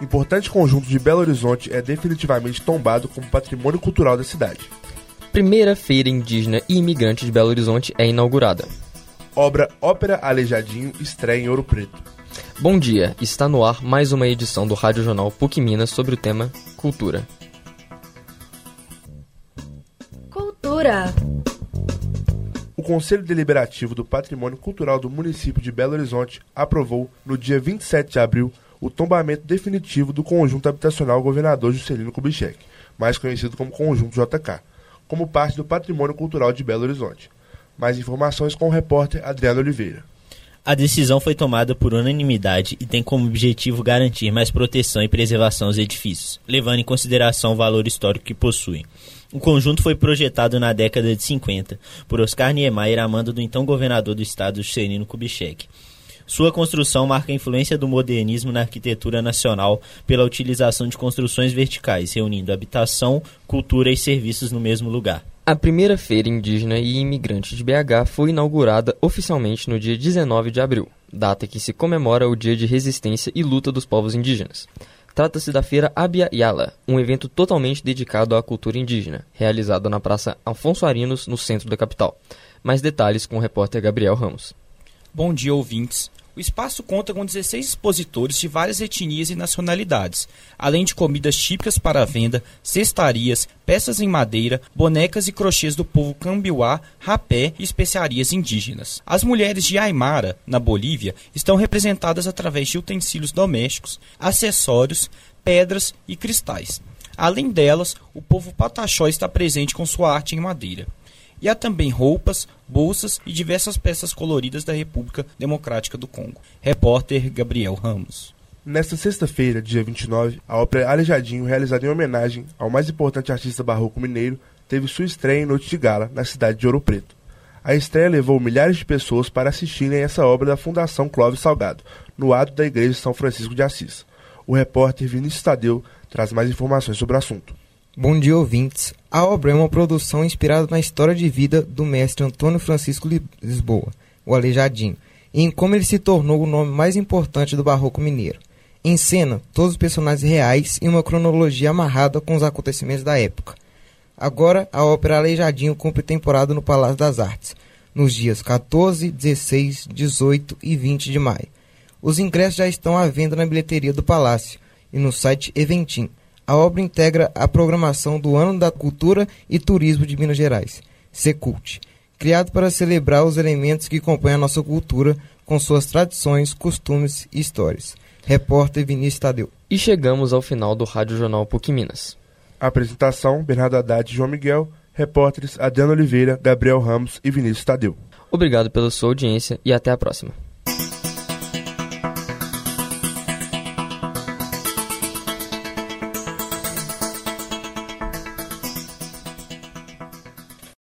Importante conjunto de Belo Horizonte é definitivamente tombado como patrimônio cultural da cidade. Primeira Feira Indígena e Imigrante de Belo Horizonte é inaugurada. Obra Ópera Aleijadinho estreia em Ouro Preto. Bom dia, está no ar mais uma edição do Rádio Jornal PUC Minas sobre o tema Cultura. Cultura. O Conselho Deliberativo do Patrimônio Cultural do município de Belo Horizonte aprovou, no dia 27 de abril, o tombamento definitivo do conjunto habitacional Governador Juscelino Kubitschek, mais conhecido como Conjunto JK, como parte do patrimônio cultural de Belo Horizonte. Mais informações com o repórter Adriano Oliveira. A decisão foi tomada por unanimidade e tem como objetivo garantir mais proteção e preservação aos edifícios, levando em consideração o valor histórico que possuem. O conjunto foi projetado na década de 50 por Oscar Niemeyer a mando do então governador do estado, Juscelino Kubitschek. Sua construção marca a influência do modernismo na arquitetura nacional pela utilização de construções verticais, reunindo habitação, cultura e serviços no mesmo lugar. A primeira feira indígena e imigrante de BH foi inaugurada oficialmente no dia 19 de abril, data que se comemora o Dia de Resistência e Luta dos Povos Indígenas. Trata-se da Feira Abia Yala, um evento totalmente dedicado à cultura indígena, realizado na Praça Afonso Arinos, no centro da capital. Mais detalhes com o repórter Gabriel Ramos. Bom dia, ouvintes. O espaço conta com 16 expositores de várias etnias e nacionalidades, além de comidas típicas para venda, cestarias, peças em madeira, bonecas e crochês do povo cambiuá, rapé e especiarias indígenas. As mulheres de Aymara, na Bolívia, estão representadas através de utensílios domésticos, acessórios, pedras e cristais. Além delas, o povo pataxó está presente com sua arte em madeira. E há também roupas, bolsas e diversas peças coloridas da República Democrática do Congo. Repórter Gabriel Ramos. Nesta sexta-feira, dia 29, a ópera Alejadinho, realizada em homenagem ao mais importante artista barroco mineiro, teve sua estreia em Noite de Gala, na cidade de Ouro Preto. A estreia levou milhares de pessoas para assistirem a essa obra da Fundação Clóvis Salgado, no ato da Igreja São Francisco de Assis. O repórter Vinícius Tadeu traz mais informações sobre o assunto. Bom dia, ouvintes. A obra é uma produção inspirada na história de vida do mestre Antônio Francisco Lisboa, o Aleijadinho, e em como ele se tornou o nome mais importante do barroco mineiro. Em cena, todos os personagens reais e uma cronologia amarrada com os acontecimentos da época. Agora, a ópera Aleijadinho cumpre temporada no Palácio das Artes, nos dias 14, 16, 18 e 20 de maio. Os ingressos já estão à venda na bilheteria do Palácio e no site Eventim. A obra integra a programação do Ano da Cultura e Turismo de Minas Gerais, Secult, criado para celebrar os elementos que compõem a nossa cultura com suas tradições, costumes e histórias. Repórter Vinícius Tadeu. E chegamos ao final do Rádio Jornal PUC Minas. Apresentação: Bernardo Haddad e João Miguel. Repórteres: Adriano Oliveira, Gabriel Ramos e Vinícius Tadeu. Obrigado pela sua audiência e até a próxima.